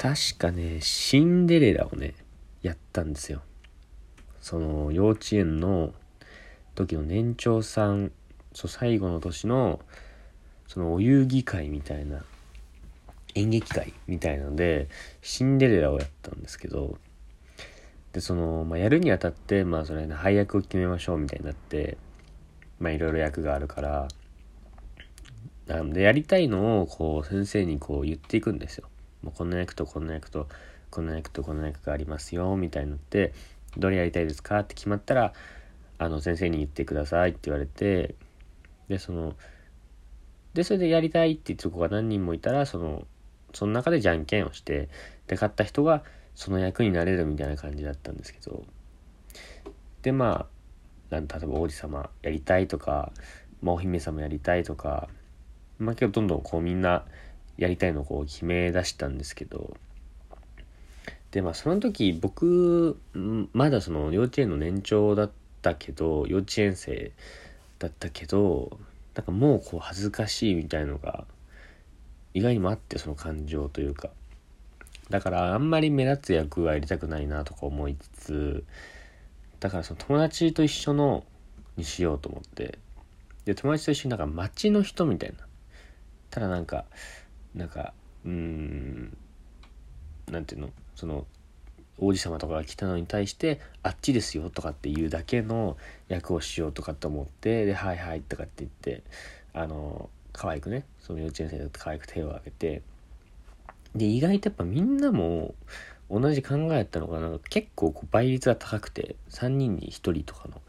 確かね、シンデレラをね、やったんですよ。その幼稚園の時の年長さん、そう最後の年のそのお遊戯会みたいな演劇会みたいなのでシンデレラをやったんですけどでその、まあ、やるにあたってまあそれ、ね、配役を決めましょうみたいになってまあいろいろ役があるからなんでやりたいのをこう先生にこう言っていくんですよ。もうこんな役とこんな役とこんな役とこんな役がありますよみたいになってどれやりたいですかって決まったらあの先生に言ってくださいって言われてでそのでそれでやりたいって言ってる子が何人もいたらそのその中でじゃんけんをしてで勝った人がその役になれるみたいな感じだったんですけど。でまあ例えば王子様やりたいとか、まあ、お姫様やりたいとかまあけどどんどんこうみんなやりたいのをこう決め出したんですけど。でまあその時僕まだその幼稚園の年長だったけど幼稚園生だったけどなんかもうこう恥ずかしいみたいのが意外にもあってその感情というか。だからあんまり目立つ役はやりたくないなとか思いつつだからその友達と一緒のにしようと思って。で友達と一緒になんか街の人みたいな。ただなんかなんかうんなんていうの？その王子様とかが来たのに対してあっちですよとかっていうだけの役をしようとかって思ってで「はいはい」とかって言ってあの可愛くねその幼稚園生だって可愛く手を挙げてで意外とやっぱみんなも同じ考えやったのがな？結構こう倍率が高くて3人に1人とかの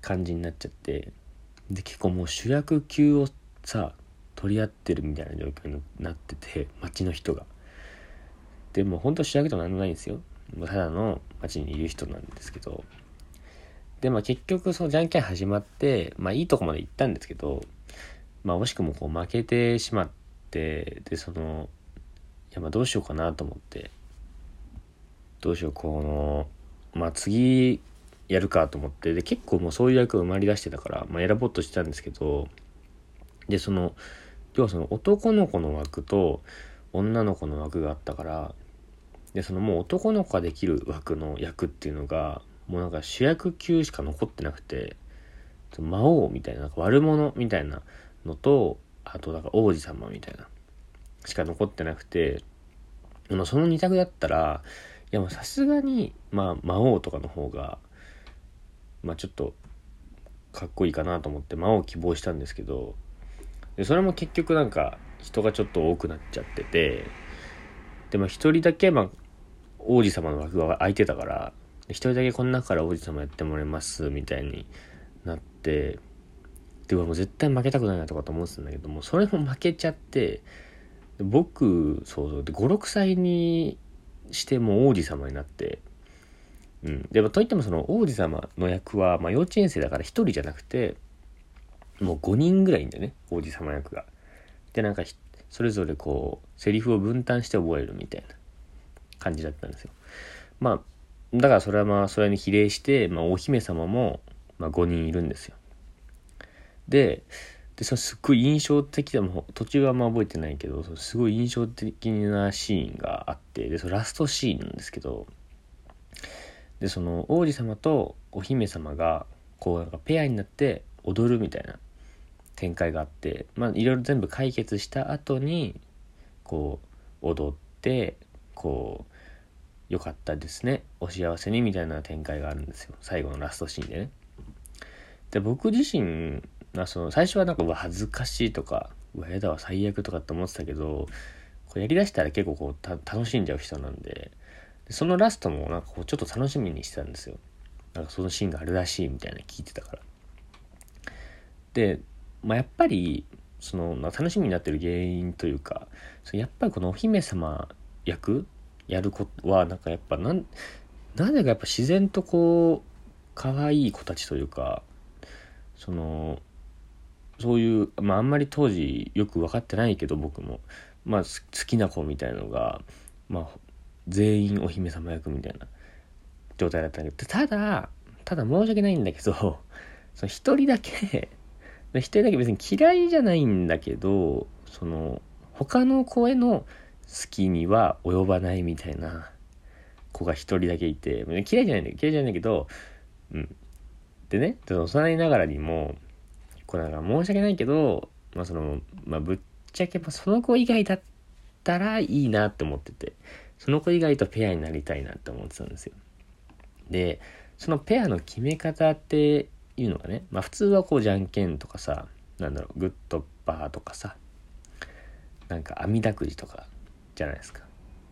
感じになっちゃってで結構もう主役級をさ取り合ってるみたいな状況になってて街の人が。でも本当主役でも何もないんですよ。もうただの街にいる人なんですけど。でまあ結局そのじゃんけん始まってまあいいとこまで行ったんですけどまあ惜しくもこう負けてしまってでそのいやまあどうしようかなと思ってどうしようこのまあ次やるかと思ってで結構もうそういう役を埋まり出してたから、まあ、選ぼうとしてたんですけどでその要はその男の子の枠と女の子の枠があったからでそのもう男の子ができる枠の役っていうのがもうなんか主役級しか残ってなくて魔王みたいななんか悪者みたいなのとあとなんか王子様みたいなしか残ってなくてまあその2択だったらいやもうさすがにまあ魔王とかの方がまあちょっとかっこいいかなと思って魔王を希望したんですけどでそれも結局なんか人がちょっと多くなっちゃっててでも一人だけまあ王子様の枠が空いてたから一人だけこの中から王子様やってもらいますみたいになってでもう絶対負けたくないなとかと思ってたんだけどもそれも負けちゃって僕そうそうで56歳にしても王子様になってうん。でもといってもその王子様の役は、まあ、幼稚園生だから1人じゃなくてもう5人ぐらいいんだよね王子様役が。でなんかそれぞれこうセリフを分担して覚えるみたいな感じだったんですよ。まあだからそれはまあそれに比例して、まあ、お姫様も、まあ、5人いるんですよ。ででそすっごい印象的でも途中はあんま覚えてないけどすごい印象的なシーンがあってでそのラストシーンなんですけどでその王子様とお姫様がこうなんかペアになって踊るみたいな展開があってまあいろいろ全部解決した後にこう踊ってこうよかったですね。お幸せにみたいな展開があるんですよ。最後のラストシーンでね。で僕自身まあ、その最初はなんかうわ恥ずかしいとかうわやだわ最悪とかって思ってたけどこうやりだしたら結構こう楽しんじゃう人なんででそのラストもなんかこうちょっと楽しみにしてたんですよ。なんかそのシーンがあるらしいみたいな聞いてたから。で、まあ、やっぱりその、まあ、楽しみになってる原因というかそやっぱりこのお姫様役やる子はなんかやっぱなんなぜかやっぱ自然とこう可愛い子たちというかそのそういう、まあ、あんまり当時よく分かってないけど僕も、まあ、好きな子みたいのが、まあ、全員お姫様役みたいな状態だったんだけどただただ申し訳ないんだけどその一人だけ一人だけ別に嫌いじゃないんだけどその他の子へのきには及ばないみたいな子が一人だけいて嫌いじゃないんだけど嫌いじゃないんだけどうん。でね幼いながらにもこれなんか申し訳ないけどまあそのまあぶっちゃけその子以外だったらいいなって思っててその子以外とペアになりたいなって思ってたんですよ。でそのペアの決め方っていうのがねまあ普通はこうじゃんけんとかさなんだろうグッドバーとかさなんか網だくじとかじゃないですか。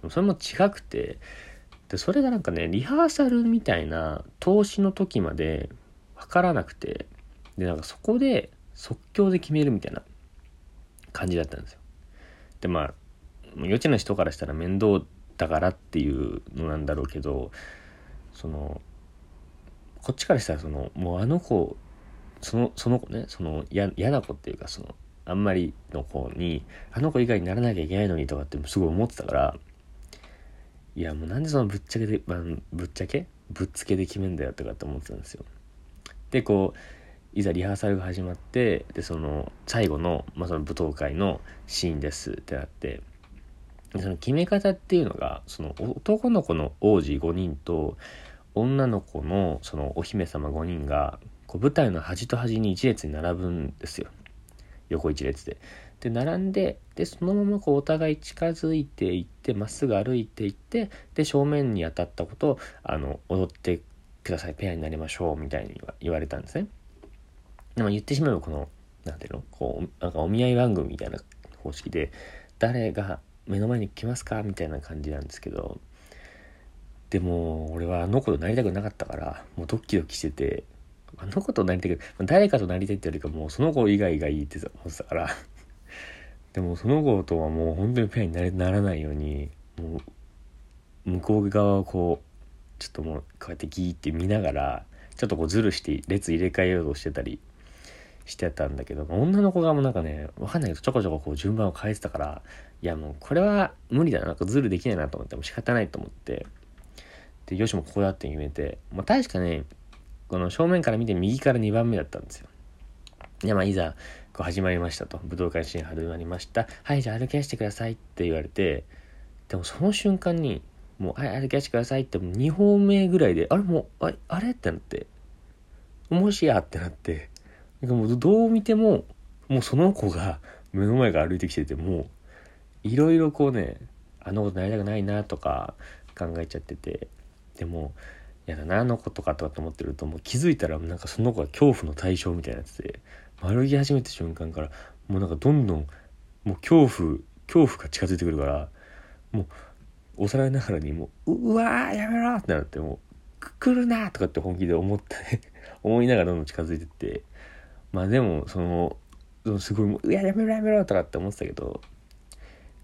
それも違くてでそれがなんかねリハーサルみたいな投資の時まで分からなくてでなんかそこで即興で決めるみたいな感じだったんですよ。でまあ幼稚園の人からしたら面倒だからっていうのなんだろうけどそのこっちからしたらそのもうあの子そのその子ねその嫌な子っていうかそのあんまりの子にあの子以外にならなきゃいけないのにとかってすごい思ってたからいやもうなんでそのぶっちゃけで、まあ、ぶっちゃけ？ぶっつけで決めんだよとかって思ってたんですよ。でこういざリハーサルが始まってでその最後の,、まあその舞踏会のシーンですってなってその決め方っていうのがその男の子の王子5人と女の子のそのお姫様5人がこう舞台の端と端に一列に並ぶんですよ横一列で。で並んででそのままこうお互い近づいていってまっすぐ歩いていってで正面に当たったことをあの踊ってくださいペアになりましょうみたいに言われたんですね。でも言ってしまえばこの何ていうの？こうなんかお見合い番組みたいな方式で誰が目の前に来ますかみたいな感じなんですけどでも俺はあの子となりたくなかったからもうドキドキしててあの子となりたく誰かとなりたいってよりかもうその子以外がいいって思ってたから。でもその子とはもう本当にペアになれならないようにもう向こう側をこうちょっともうこうやってギーって見ながらちょっとこうズルして列入れ替えようとしてたりしてたんだけど女の子側もなんかねわかんないけどちょこちょここう順番を変えてたからいやもうこれは無理だななんかズルできないなと思っても仕方ないと思って。でよしもここだって決めてまあ確かねこの正面から見て右から2番目だったんですよ。でまあいざこう始まりましたと。武道館シーン始まりました。はいじゃあ歩き出してくださいって言われてでもその瞬間にもう、はい、歩き出してくださいってもう2歩目ぐらいで、あれもう、あれあれってなって、もしやってなって、なんかもうどう見ても、もうその子が目の前から歩いてきてて、もう、いろいろこうね、あの子なりたくないなとか考えちゃってて、でも、やだな、あの子とかとかって思ってると、もう気づいたらなんかその子が恐怖の対象みたいなやつで、歩き始めた瞬間から、もうなんかどんどん、もう恐怖、恐怖が近づいてくるから、もう、押されながらにもう、うわやめろってなってもう、来るなとかって本気で思ったね 思いながらどんどん近づいてって、まあでも、その、すごいも、うややめろやめろとかって思ってたけど、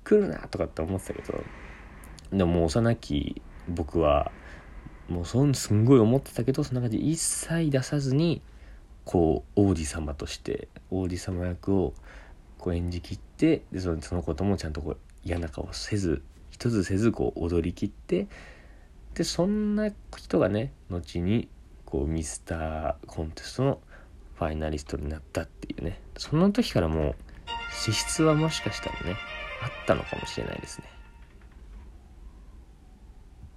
来るなとかって思ってたけど、でももう幼き僕は、もうそんすんごい思ってたけど、そんな感じ。一切出さずに、こう、王子様として、王子様役をこう演じきって、でそのそのこともちゃんとこう嫌な顔せず、一つせずこう踊りきってでそんな人がね後にこうミスターコンテストのファイナリストになったっていうね。その時からもう資質はもしかしたらねあったのかもしれないですね。